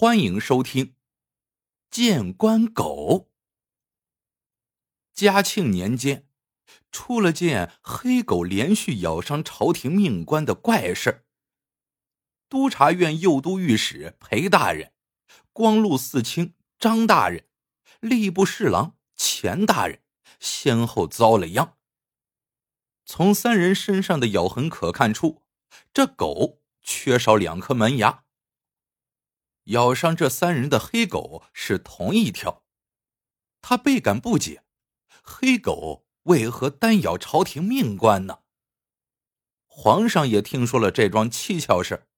欢迎收听《见官狗》。嘉庆年间，出了件黑狗连续咬伤朝廷命官的怪事督察院右都御史裴大人、光禄寺卿张大人、吏部侍郎钱大人先后遭了殃。从三人身上的咬痕可看出，这狗缺少两颗门牙。咬伤这三人的黑狗是同一条，他倍感不解：黑狗为何单咬朝廷命官呢？皇上也听说了这桩蹊跷事，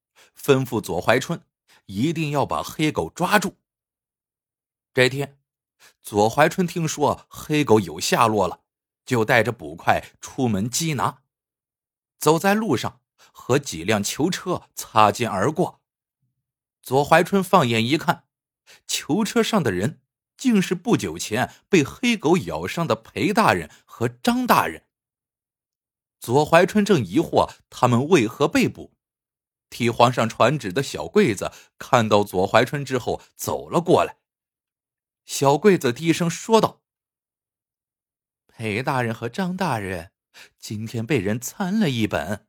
吩咐左怀春一定要把黑狗抓住。这天，左怀春听说黑狗有下落了，就带着捕快出门缉拿。走在路上，和几辆囚车擦肩而过。左怀春放眼一看，囚车上的人竟是不久前被黑狗咬伤的裴大人和张大人。左怀春正疑惑他们为何被捕，替皇上传旨的小桂子看到左怀春之后走了过来。小桂子低声说道：“裴大人和张大人今天被人参了一本，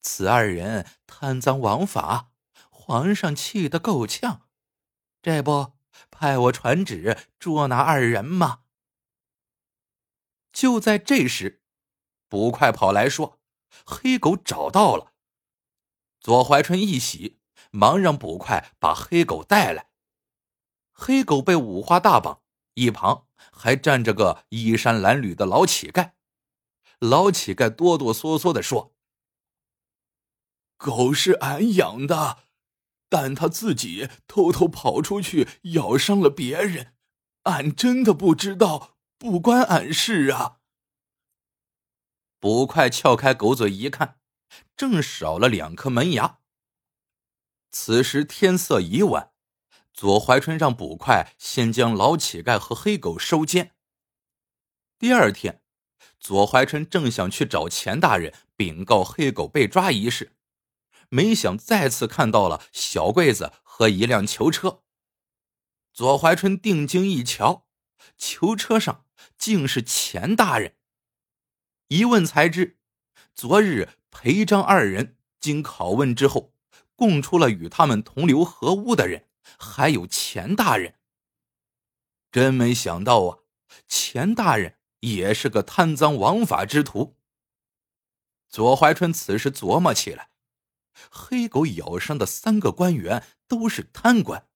此二人贪赃枉法。”皇上气得够呛，这不派我传旨捉拿二人吗？就在这时，捕快跑来说：“黑狗找到了。”左怀春一喜，忙让捕快把黑狗带来。黑狗被五花大绑，一旁还站着个衣衫褴褛的老乞丐。老乞丐哆哆嗦嗦的说：“狗是俺养的。”但他自己偷偷跑出去咬伤了别人，俺真的不知道，不关俺事啊！捕快撬开狗嘴一看，正少了两颗门牙。此时天色已晚，左怀春让捕快先将老乞丐和黑狗收监。第二天，左怀春正想去找钱大人禀告黑狗被抓一事。没想再次看到了小柜子和一辆囚车。左怀春定睛一瞧，囚车上竟是钱大人。一问才知，昨日裴张二人经拷问之后，供出了与他们同流合污的人，还有钱大人。真没想到啊，钱大人也是个贪赃枉法之徒。左怀春此时琢磨起来。黑狗咬伤的三个官员都是贪官，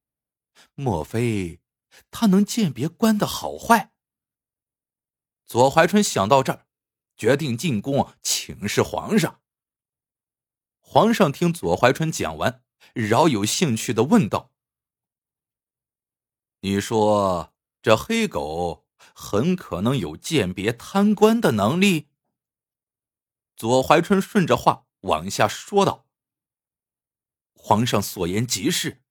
莫非他能鉴别官的好坏？左怀春想到这儿，决定进宫请示皇上。皇上听左怀春讲完，饶有兴趣的问道：“你说这黑狗很可能有鉴别贪官的能力？”左怀春顺着话往下说道。皇上所言极是，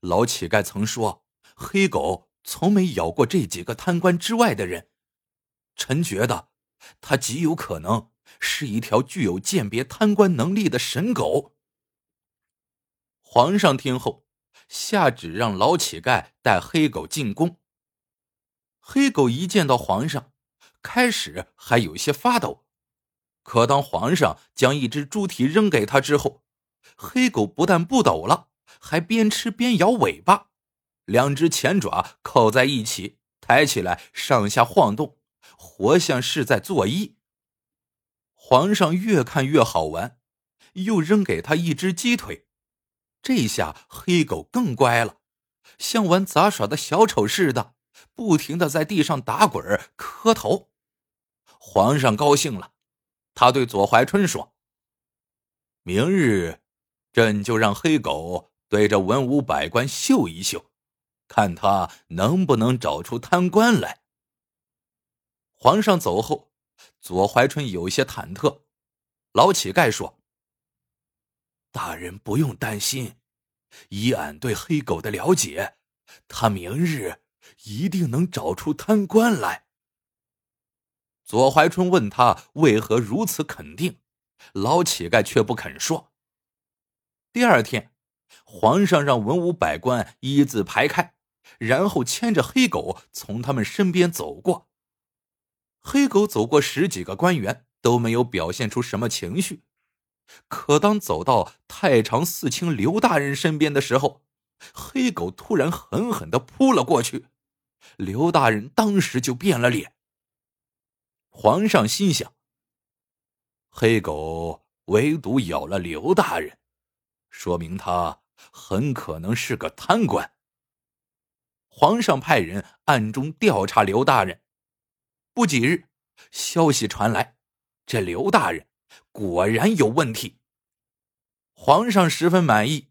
老乞丐曾说，黑狗从没咬过这几个贪官之外的人。臣觉得，他极有可能是一条具有鉴别贪官能力的神狗。皇上听后，下旨让老乞丐带黑狗进宫。黑狗一见到皇上，开始还有些发抖，可当皇上将一只猪蹄扔给他之后，黑狗不但不抖了，还边吃边摇尾巴，两只前爪靠在一起，抬起来上下晃动，活像是在作揖。皇上越看越好玩，又扔给他一只鸡腿，这下黑狗更乖了，像玩杂耍的小丑似的，不停的在地上打滚磕头。皇上高兴了，他对左怀春说：“明日。”朕就让黑狗对着文武百官秀一秀，看他能不能找出贪官来。皇上走后，左怀春有些忐忑。老乞丐说：“大人不用担心，以俺对黑狗的了解，他明日一定能找出贪官来。”左怀春问他为何如此肯定，老乞丐却不肯说。第二天，皇上让文武百官一字排开，然后牵着黑狗从他们身边走过。黑狗走过十几个官员，都没有表现出什么情绪。可当走到太常寺卿刘大人身边的时候，黑狗突然狠狠的扑了过去，刘大人当时就变了脸。皇上心想：黑狗唯独咬了刘大人，说明他很可能是个贪官。皇上派人暗中调查刘大人，不几日，消息传来，这刘大人。果然有问题。皇上十分满意，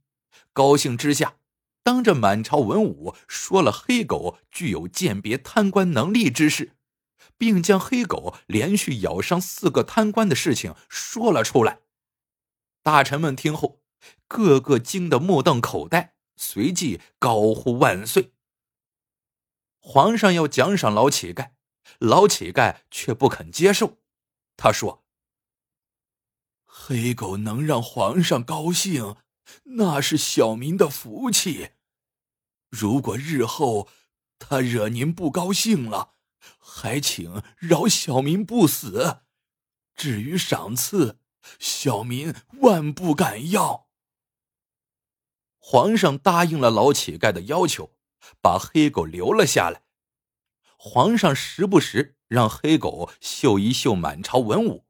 高兴之下，当着满朝文武说了黑狗具有鉴别贪官能力之事，并将黑狗连续咬伤四个贪官的事情说了出来。大臣们听后，个个惊得目瞪口呆，随即高呼万岁。皇上要奖赏老乞丐，老乞丐却不肯接受，他说。黑狗能让皇上高兴，那是小民的福气。如果日后他惹您不高兴了，还请饶小民不死。至于赏赐，小民万不敢要。皇上答应了老乞丐的要求，把黑狗留了下来。皇上时不时让黑狗嗅一嗅满朝文武，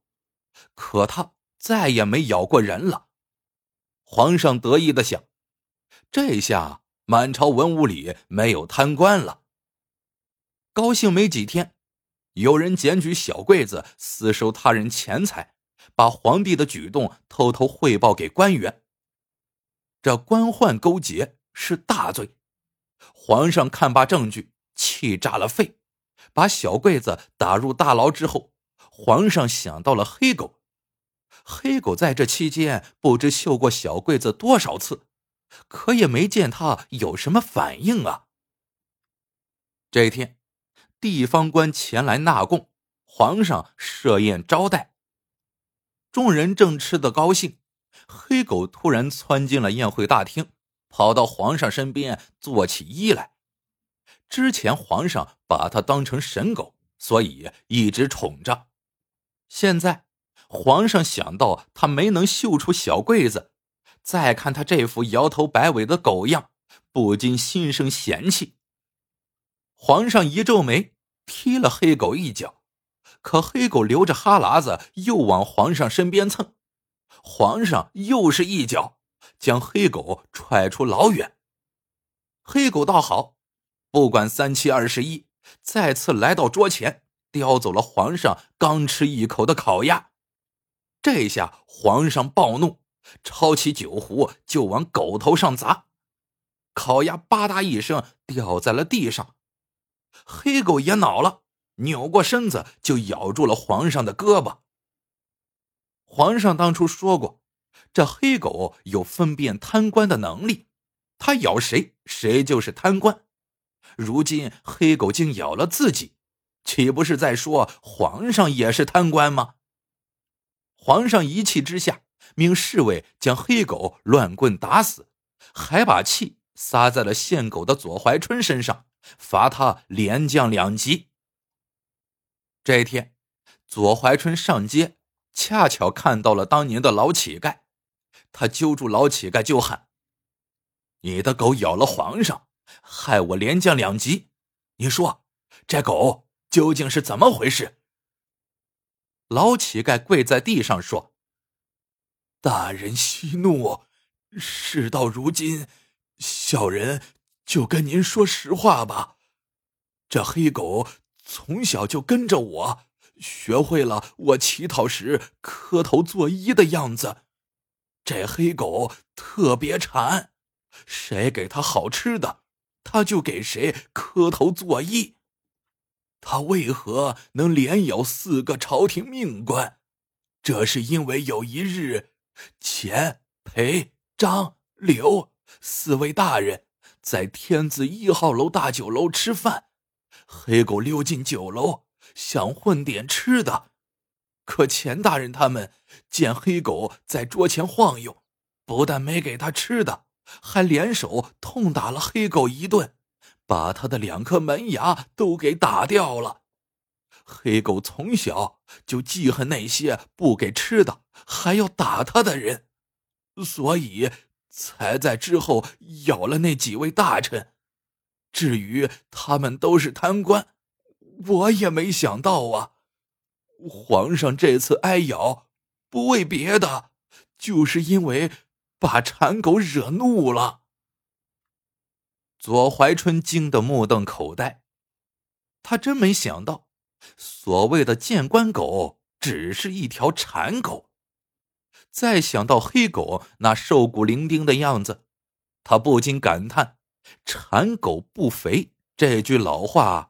可他。再也没咬过人了。皇上得意的想：这下满朝文武里没有贪官了。高兴没几天，有人检举小桂子私收他人钱财，把皇帝的举动偷偷汇报给官员。这官宦勾结是大罪。皇上看罢证据，气炸了肺，把小桂子打入大牢之后，皇上想到了黑狗。黑狗在这期间不知嗅过小桂子多少次，可也没见他有什么反应啊。这天，地方官前来纳贡，皇上设宴招待。众人正吃得高兴，黑狗突然窜进了宴会大厅，跑到皇上身边做起揖来。之前皇上把他当成神狗，所以一直宠着，现在。皇上想到他没能嗅出小桂子，再看他这副摇头摆尾的狗样，不禁心生嫌弃。皇上一皱眉，踢了黑狗一脚，可黑狗流着哈喇子又往皇上身边蹭，皇上又是一脚，将黑狗踹出老远。黑狗倒好，不管三七二十一，再次来到桌前，叼走了皇上刚吃一口的烤鸭。这下皇上暴怒，抄起酒壶就往狗头上砸，烤鸭吧嗒一声掉在了地上。黑狗也恼了，扭过身子就咬住了皇上的胳膊。皇上当初说过，这黑狗有分辨贪官的能力，他咬谁谁就是贪官。如今黑狗竟咬了自己，岂不是在说皇上也是贪官吗？皇上一气之下，命侍卫将黑狗乱棍打死，还把气撒在了献狗的左怀春身上，罚他连降两级。这一天，左怀春上街，恰巧看到了当年的老乞丐，他揪住老乞丐就喊：“你的狗咬了皇上，害我连降两级，你说这狗究竟是怎么回事？”老乞丐跪在地上说：“大人息怒，事到如今，小人就跟您说实话吧。这黑狗从小就跟着我，学会了我乞讨时磕头作揖的样子。这黑狗特别馋，谁给他好吃的，他就给谁磕头作揖。”他为何能连咬四个朝廷命官？这是因为有一日，钱、裴、张、刘四位大人在天字一号楼大酒楼吃饭，黑狗溜进酒楼，想混点吃的。可钱大人他们见黑狗在桌前晃悠，不但没给他吃的，还联手痛打了黑狗一顿，把他的两颗门牙都给打掉了。黑狗从小就记恨那些不给吃的还要打他的人，所以才在之后咬了那几位大臣。至于他们都是贪官，我也没想到啊。皇上这次挨咬，不为别的，就是因为把馋狗惹怒了。左怀春惊得目瞪口呆，他真没想到，所谓的见官狗只是一条馋狗。再想到黑狗那瘦骨伶仃的样子，他不禁感叹：“馋狗不肥。”这句老话